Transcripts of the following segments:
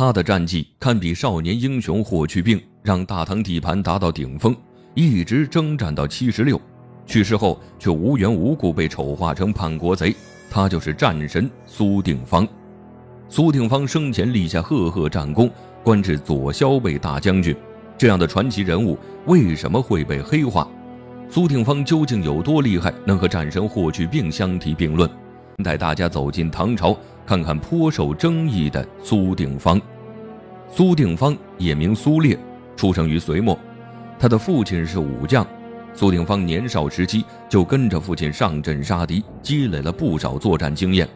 他的战绩堪比少年英雄霍去病，让大唐地盘达到顶峰，一直征战到七十六，去世后却无缘无故被丑化成叛国贼。他就是战神苏定方。苏定方生前立下赫赫战功，官至左骁卫大将军。这样的传奇人物为什么会被黑化？苏定方究竟有多厉害，能和战神霍去病相提并论？带大家走进唐朝，看看颇受争议的苏定方。苏定方也名苏烈，出生于隋末。他的父亲是武将。苏定方年少时期就跟着父亲上阵杀敌，积累了不少作战经验。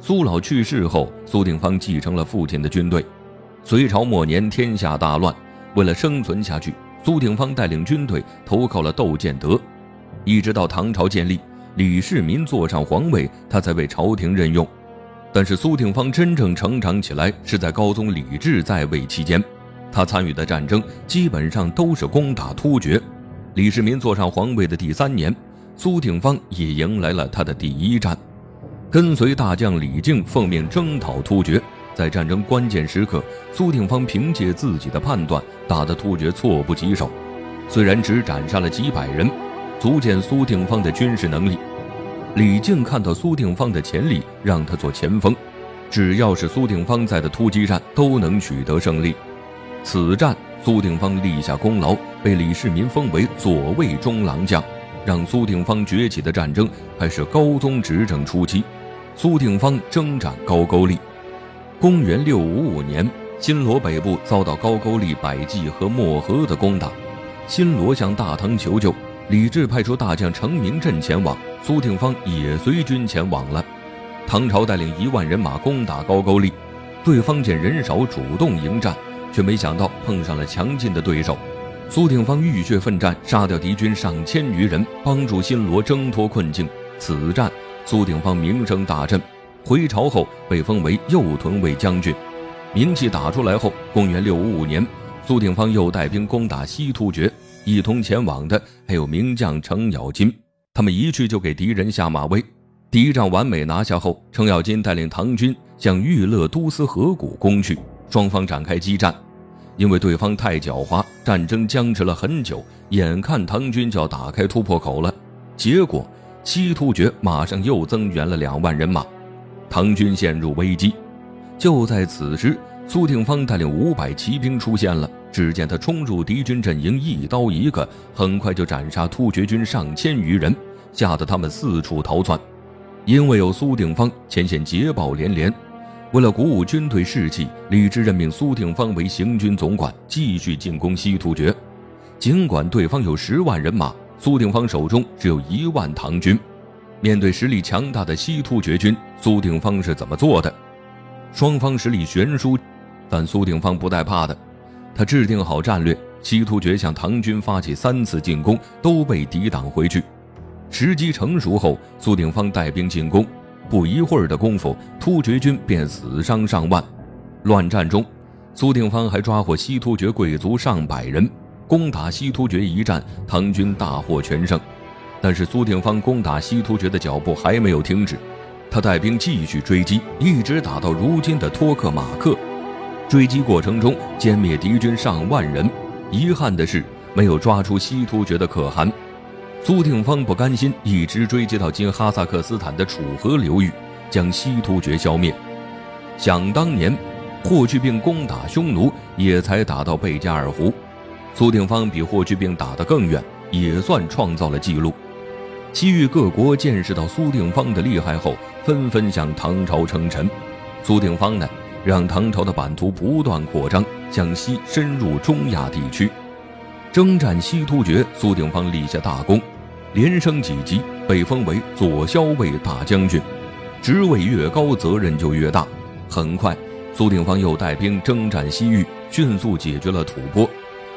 苏老去世后，苏定方继承了父亲的军队。隋朝末年，天下大乱，为了生存下去，苏定方带领军队投靠了窦建德。一直到唐朝建立，李世民坐上皇位，他才被朝廷任用。但是苏定方真正成长起来是在高宗李治在位期间，他参与的战争基本上都是攻打突厥。李世民坐上皇位的第三年，苏定方也迎来了他的第一战，跟随大将李靖奉命征讨突厥。在战争关键时刻，苏定方凭借自己的判断，打得突厥措不及手。虽然只斩杀了几百人，足见苏定方的军事能力。李靖看到苏定方的潜力，让他做前锋，只要是苏定方在的突击战都能取得胜利。此战苏定方立下功劳，被李世民封为左卫中郎将。让苏定方崛起的战争还是高宗执政初期，苏定方征战高句丽。公元六五五年，新罗北部遭到高句丽百济和漠河的攻打，新罗向大唐求救。李治派出大将程明镇前往，苏定方也随军前往了。唐朝带领一万人马攻打高句丽，对方见人少，主动迎战，却没想到碰上了强劲的对手。苏定方浴血奋战，杀掉敌军上千余人，帮助新罗挣脱困境。此战，苏定方名声大振，回朝后被封为右屯卫将军。名气打出来后，公元六五五年，苏定方又带兵攻打西突厥。一同前往的还有名将程咬金，他们一去就给敌人下马威。第一仗完美拿下后，程咬金带领唐军向玉勒都司河谷攻去，双方展开激战。因为对方太狡猾，战争僵持了很久，眼看唐军就要打开突破口了，结果西突厥马上又增援了两万人马，唐军陷入危机。就在此时，苏定方带领五百骑兵出现了。只见他冲入敌军阵营，一刀一个，很快就斩杀突厥军上千余人，吓得他们四处逃窜。因为有苏定方，前线捷报连连。为了鼓舞军队士气，李治任命苏定方为行军总管，继续进攻西突厥。尽管对方有十万人马，苏定方手中只有一万唐军。面对实力强大的西突厥军，苏定方是怎么做的？双方实力悬殊，但苏定方不带怕的。他制定好战略，西突厥向唐军发起三次进攻，都被抵挡回去。时机成熟后，苏定方带兵进攻，不一会儿的功夫，突厥军便死伤上万。乱战中，苏定方还抓获西突厥贵族上百人。攻打西突厥一战，唐军大获全胜。但是苏定方攻打西突厥的脚步还没有停止，他带兵继续追击，一直打到如今的托克马克。追击过程中歼灭敌军上万人，遗憾的是没有抓出西突厥的可汗。苏定方不甘心，一直追击到今哈萨克斯坦的楚河流域，将西突厥消灭。想当年，霍去病攻打匈奴也才打到贝加尔湖，苏定方比霍去病打得更远，也算创造了记录。西域各国见识到苏定方的厉害后，纷纷向唐朝称臣。苏定方呢？让唐朝的版图不断扩张，向西深入中亚地区，征战西突厥。苏定方立下大功，连升几级，被封为左骁卫大将军。职位越高，责任就越大。很快，苏定方又带兵征战西域，迅速解决了吐蕃，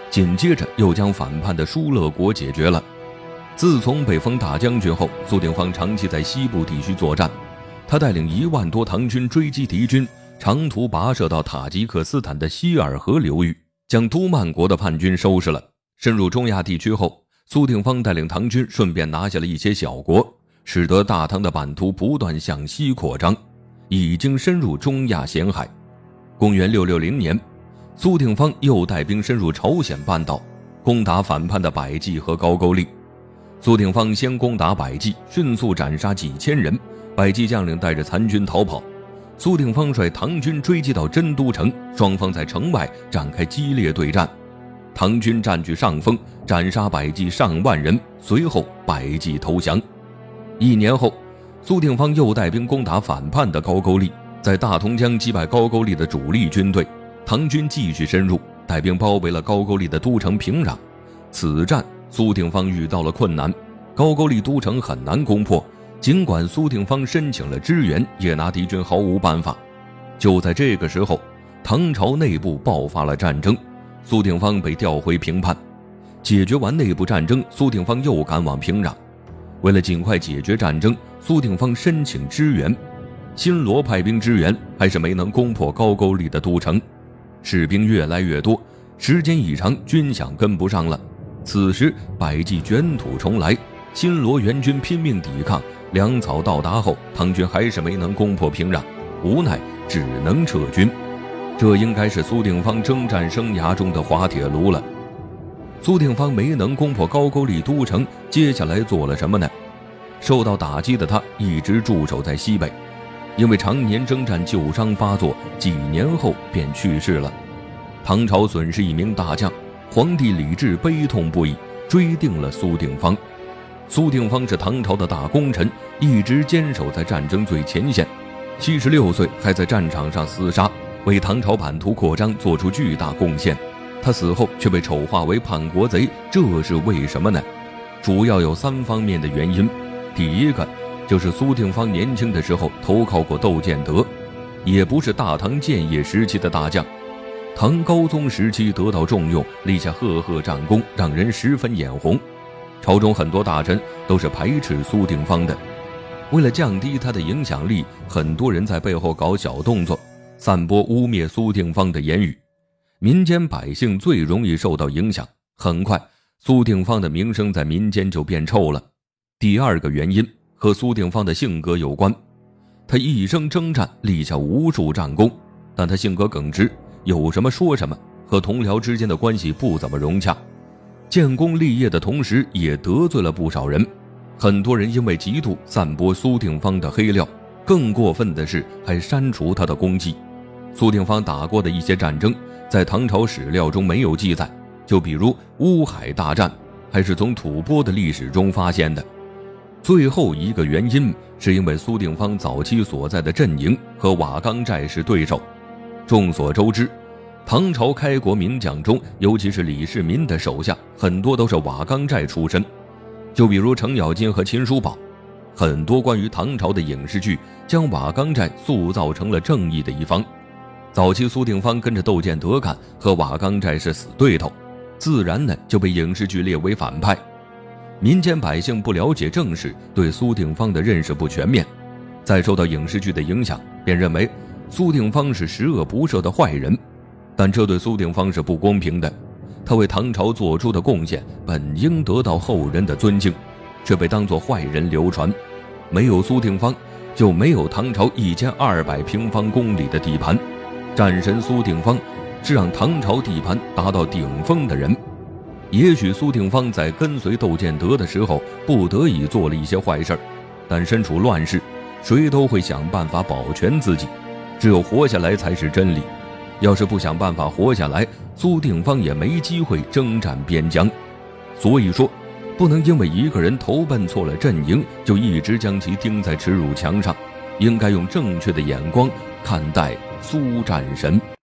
紧接着又将反叛的疏勒国解决了。自从被封大将军后，苏定方长期在西部地区作战，他带领一万多唐军追击敌军。长途跋涉到塔吉克斯坦的希尔河流域，将都曼国的叛军收拾了。深入中亚地区后，苏定方带领唐军顺便拿下了一些小国，使得大唐的版图不断向西扩张，已经深入中亚咸海。公元六六零年，苏定方又带兵深入朝鲜半岛，攻打反叛的百济和高句丽。苏定方先攻打百济，迅速斩杀几千人，百济将领带着残军逃跑。苏定方率唐军追击到真都城，双方在城外展开激烈对战，唐军占据上风，斩杀百济上万人。随后，百济投降。一年后，苏定方又带兵攻打反叛的高句丽，在大同江击败高句丽的主力军队。唐军继续深入，带兵包围了高句丽的都城平壤。此战。苏定方遇到了困难，高句丽都城很难攻破。尽管苏定方申请了支援，也拿敌军毫无办法。就在这个时候，唐朝内部爆发了战争，苏定方被调回平叛。解决完内部战争，苏定方又赶往平壤。为了尽快解决战争，苏定方申请支援。新罗派兵支援，还是没能攻破高句丽的都城。士兵越来越多，时间一长，军饷跟不上了。此时，百济卷土重来，新罗援军拼命抵抗。粮草到达后，唐军还是没能攻破平壤，无奈只能撤军。这应该是苏定方征战生涯中的滑铁卢了。苏定方没能攻破高句丽都城，接下来做了什么呢？受到打击的他一直驻守在西北，因为常年征战旧伤发作，几年后便去世了。唐朝损失一名大将。皇帝李治悲痛不已，追定了苏定方。苏定方是唐朝的大功臣，一直坚守在战争最前线。七十六岁还在战场上厮杀，为唐朝版图扩张做出巨大贡献。他死后却被丑化为叛国贼，这是为什么呢？主要有三方面的原因。第一个就是苏定方年轻的时候投靠过窦建德，也不是大唐建业时期的大将。唐高宗时期得到重用，立下赫赫战功，让人十分眼红。朝中很多大臣都是排斥苏定方的。为了降低他的影响力，很多人在背后搞小动作，散播污蔑苏定方的言语。民间百姓最容易受到影响，很快苏定方的名声在民间就变臭了。第二个原因和苏定方的性格有关，他一生征战，立下无数战功，但他性格耿直。有什么说什么，和同僚之间的关系不怎么融洽，建功立业的同时也得罪了不少人，很多人因为嫉妒散播苏定方的黑料，更过分的是还删除他的功绩。苏定方打过的一些战争，在唐朝史料中没有记载，就比如乌海大战，还是从吐蕃的历史中发现的。最后一个原因是因为苏定方早期所在的阵营和瓦岗寨是对手。众所周知，唐朝开国名将中，尤其是李世民的手下，很多都是瓦岗寨出身。就比如程咬金和秦叔宝，很多关于唐朝的影视剧将瓦岗寨塑造成了正义的一方。早期苏定方跟着窦建德干，和瓦岗寨是死对头，自然呢就被影视剧列为反派。民间百姓不了解正史，对苏定方的认识不全面，再受到影视剧的影响，便认为。苏定方是十恶不赦的坏人，但这对苏定方是不公平的。他为唐朝做出的贡献本应得到后人的尊敬，却被当作坏人流传。没有苏定方，就没有唐朝一千二百平方公里的地盘。战神苏定方是让唐朝地盘达到顶峰的人。也许苏定方在跟随窦建德的时候不得已做了一些坏事但身处乱世，谁都会想办法保全自己。只有活下来才是真理，要是不想办法活下来，苏定方也没机会征战边疆。所以说，不能因为一个人投奔错了阵营，就一直将其钉在耻辱墙上。应该用正确的眼光看待苏战神。